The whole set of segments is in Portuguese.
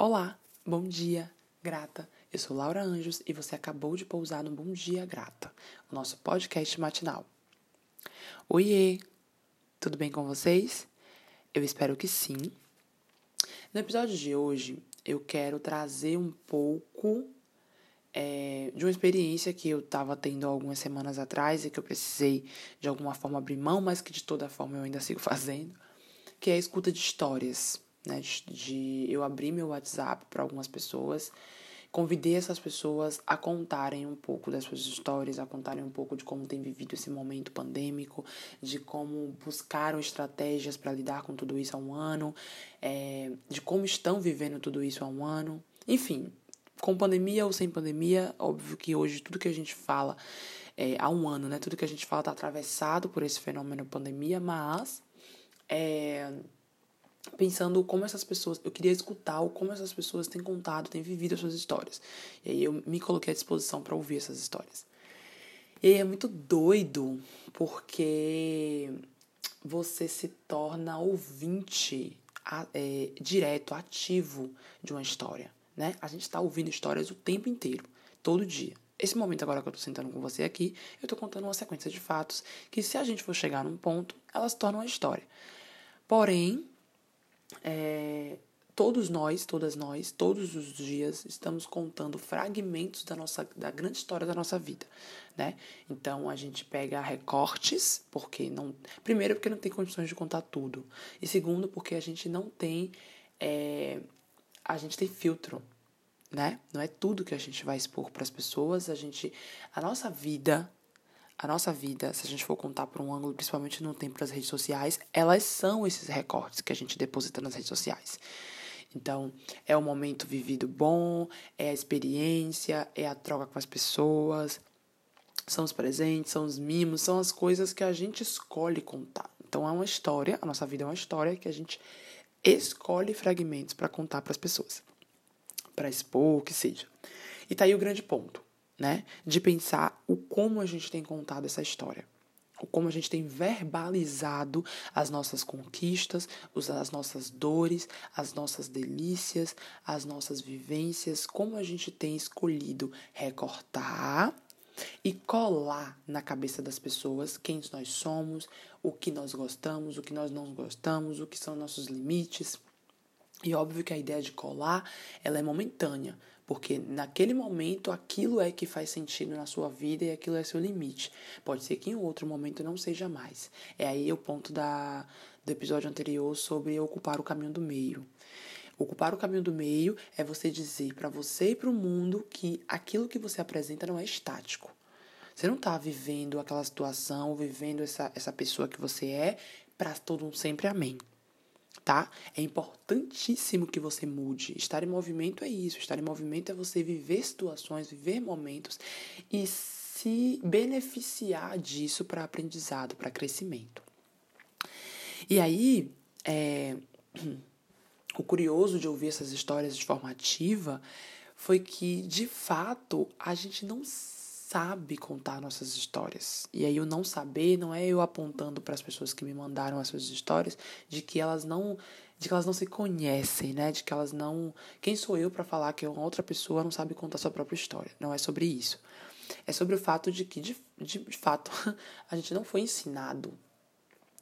Olá, bom dia, grata. Eu sou Laura Anjos e você acabou de pousar no Bom Dia Grata, o nosso podcast matinal. Oiê, tudo bem com vocês? Eu espero que sim. No episódio de hoje, eu quero trazer um pouco é, de uma experiência que eu estava tendo algumas semanas atrás e que eu precisei de alguma forma abrir mão, mas que de toda forma eu ainda sigo fazendo, que é a escuta de histórias né? De, de eu abrir meu WhatsApp para algumas pessoas, convidei essas pessoas a contarem um pouco das suas histórias, a contarem um pouco de como tem vivido esse momento pandêmico, de como buscaram estratégias para lidar com tudo isso há um ano, é, de como estão vivendo tudo isso há um ano, enfim. Com pandemia ou sem pandemia, óbvio que hoje tudo que a gente fala é, há um ano, né? Tudo que a gente fala está atravessado por esse fenômeno pandemia, mas é, pensando como essas pessoas, eu queria escutar como essas pessoas têm contado, têm vivido as suas histórias. E aí eu me coloquei à disposição para ouvir essas histórias. E é muito doido porque você se torna ouvinte é, direto, ativo de uma história, né? A gente está ouvindo histórias o tempo inteiro, todo dia. Esse momento agora que eu estou sentando com você aqui, eu estou contando uma sequência de fatos que, se a gente for chegar num ponto, elas tornam uma história. Porém, é, todos nós, todas nós, todos os dias estamos contando fragmentos da nossa da grande história da nossa vida, né? Então a gente pega recortes, porque não, primeiro porque não tem condições de contar tudo, e segundo porque a gente não tem é, a gente tem filtro, né? Não é tudo que a gente vai expor para as pessoas, a gente a nossa vida a nossa vida, se a gente for contar por um ângulo, principalmente no tempo das redes sociais, elas são esses recortes que a gente deposita nas redes sociais. Então, é o momento vivido bom, é a experiência, é a troca com as pessoas, são os presentes, são os mimos, são as coisas que a gente escolhe contar. Então, é uma história, a nossa vida é uma história que a gente escolhe fragmentos para contar para as pessoas, para expor, o que seja. E tá aí o grande ponto né? De pensar o como a gente tem contado essa história. O como a gente tem verbalizado as nossas conquistas, as nossas dores, as nossas delícias, as nossas vivências, como a gente tem escolhido recortar e colar na cabeça das pessoas quem nós somos, o que nós gostamos, o que nós não gostamos, o que são nossos limites. E óbvio que a ideia de colar, ela é momentânea, porque naquele momento aquilo é que faz sentido na sua vida e aquilo é seu limite. Pode ser que em outro momento não seja mais. É aí o ponto da, do episódio anterior sobre ocupar o caminho do meio. Ocupar o caminho do meio é você dizer para você e para o mundo que aquilo que você apresenta não é estático. Você não está vivendo aquela situação, vivendo essa, essa pessoa que você é para todo um sempre amém tá? É importantíssimo que você mude. Estar em movimento é isso. Estar em movimento é você viver situações, viver momentos e se beneficiar disso para aprendizado, para crescimento. E aí, é, o curioso de ouvir essas histórias de forma ativa foi que, de fato, a gente não sabe contar nossas histórias. E aí o não saber não é eu apontando para as pessoas que me mandaram essas histórias de que elas não de que elas não se conhecem, né? De que elas não quem sou eu para falar que uma outra pessoa não sabe contar sua própria história. Não é sobre isso. É sobre o fato de que de, de fato a gente não foi ensinado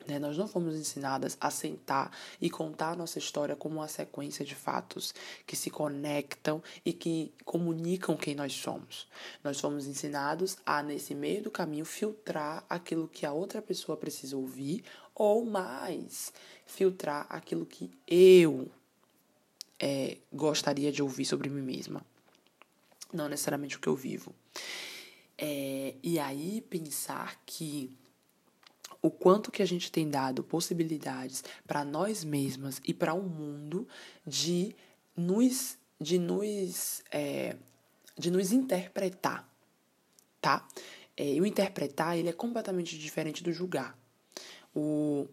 né? Nós não fomos ensinadas a sentar e contar a nossa história como uma sequência de fatos que se conectam e que comunicam quem nós somos. Nós fomos ensinados a, nesse meio do caminho, filtrar aquilo que a outra pessoa precisa ouvir, ou mais, filtrar aquilo que eu é, gostaria de ouvir sobre mim mesma. Não necessariamente o que eu vivo. É, e aí pensar que o quanto que a gente tem dado possibilidades para nós mesmas e para o mundo de nos de nos é, de nos interpretar, tá? É, e o interpretar ele é completamente diferente do julgar. O,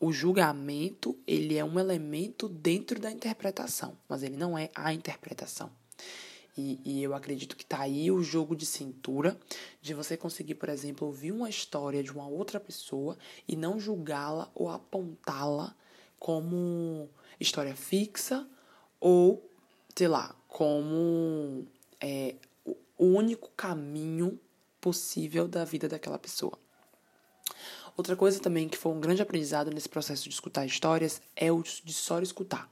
o julgamento ele é um elemento dentro da interpretação, mas ele não é a interpretação. E, e eu acredito que tá aí o jogo de cintura de você conseguir, por exemplo, ouvir uma história de uma outra pessoa e não julgá-la ou apontá-la como história fixa ou sei lá, como é, o único caminho possível da vida daquela pessoa. Outra coisa também que foi um grande aprendizado nesse processo de escutar histórias é o de só escutar.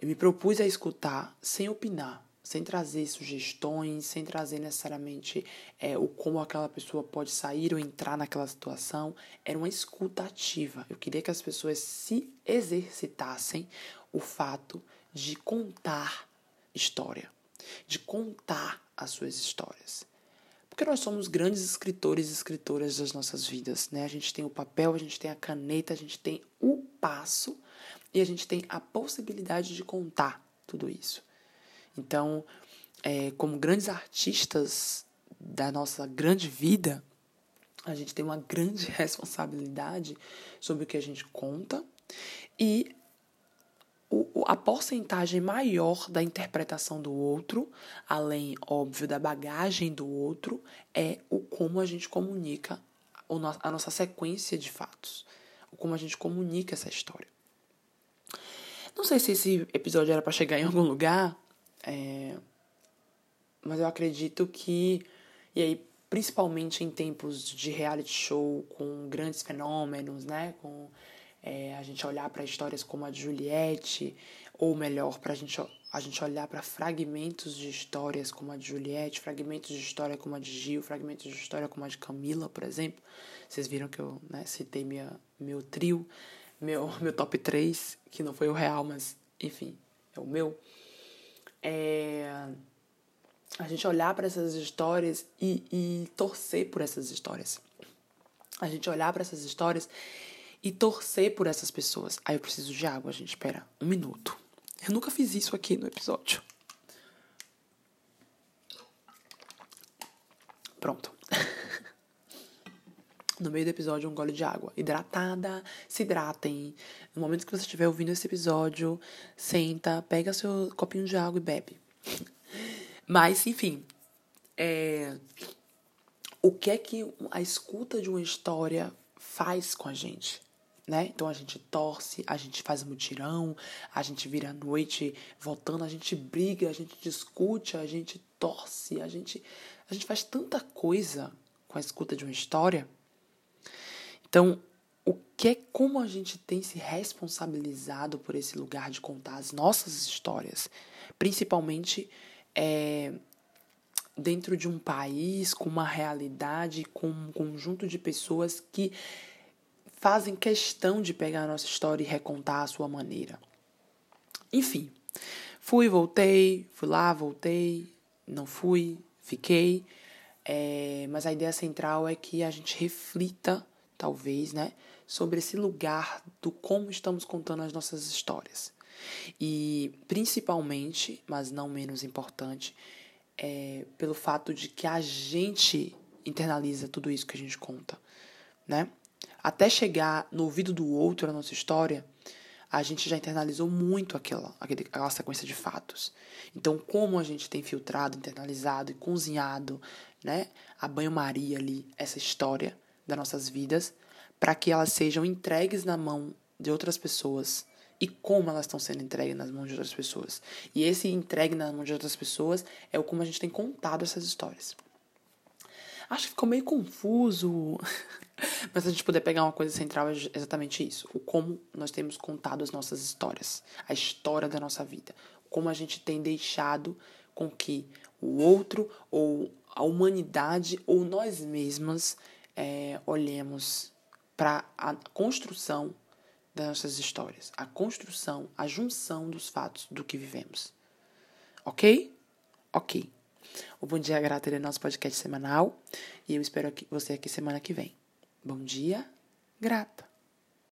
Eu me propus a escutar sem opinar, sem trazer sugestões, sem trazer necessariamente é, o como aquela pessoa pode sair ou entrar naquela situação. Era uma escuta ativa. Eu queria que as pessoas se exercitassem o fato de contar história, de contar as suas histórias. Porque nós somos grandes escritores e escritoras das nossas vidas, né? A gente tem o papel, a gente tem a caneta, a gente tem o passo e a gente tem a possibilidade de contar tudo isso. Então, é, como grandes artistas da nossa grande vida, a gente tem uma grande responsabilidade sobre o que a gente conta e a porcentagem maior da interpretação do outro, além, óbvio, da bagagem do outro, é o como a gente comunica a nossa sequência de fatos, o como a gente comunica essa história. Não sei se esse episódio era para chegar em algum lugar, é, mas eu acredito que, e aí, principalmente em tempos de reality show com grandes fenômenos, né, com é, a gente olhar para histórias como a de Juliette, ou melhor, para gente, a gente olhar para fragmentos de histórias como a de Juliette, fragmentos de história como a de Gil, fragmentos de história como a de Camila, por exemplo. Vocês viram que eu né, citei minha, meu trio, meu, meu top 3, que não foi o real, mas enfim, é o meu. É, a gente olhar para essas histórias e, e torcer por essas histórias. A gente olhar para essas histórias e torcer por essas pessoas. Aí eu preciso de água, gente. Espera um minuto. Eu nunca fiz isso aqui no episódio. Pronto. No meio do episódio, um gole de água. Hidratada, se hidratem. No momento que você estiver ouvindo esse episódio, senta, pega seu copinho de água e bebe. Mas, enfim. É... O que é que a escuta de uma história faz com a gente? né? Então a gente torce, a gente faz mutirão, a gente vira a noite voltando, a gente briga, a gente discute, a gente torce, a gente a gente faz tanta coisa com a escuta de uma história. Então, o que é como a gente tem se responsabilizado por esse lugar de contar as nossas histórias, principalmente é, dentro de um país com uma realidade, com um conjunto de pessoas que fazem questão de pegar a nossa história e recontar a sua maneira. Enfim, fui, voltei, fui lá, voltei, não fui, fiquei. É, mas a ideia central é que a gente reflita, talvez, né, sobre esse lugar do como estamos contando as nossas histórias. E principalmente, mas não menos importante, é pelo fato de que a gente internaliza tudo isso que a gente conta, né? até chegar no ouvido do outro a nossa história, a gente já internalizou muito aquela, aquela sequência de fatos. Então, como a gente tem filtrado, internalizado e cozinhado, né, a banho-maria ali, essa história das nossas vidas, para que elas sejam entregues na mão de outras pessoas e como elas estão sendo entregues nas mãos de outras pessoas. E esse entregue nas mãos de outras pessoas é o como a gente tem contado essas histórias. Acho que ficou meio confuso. Mas se a gente puder pegar uma coisa central é exatamente isso. O como nós temos contado as nossas histórias. A história da nossa vida. Como a gente tem deixado com que o outro, ou a humanidade, ou nós mesmas é, olhemos para a construção das nossas histórias. A construção, a junção dos fatos do que vivemos. Ok? Ok. O Bom Dia Grata é nosso podcast semanal e eu espero você aqui semana que vem. Bom dia, grata!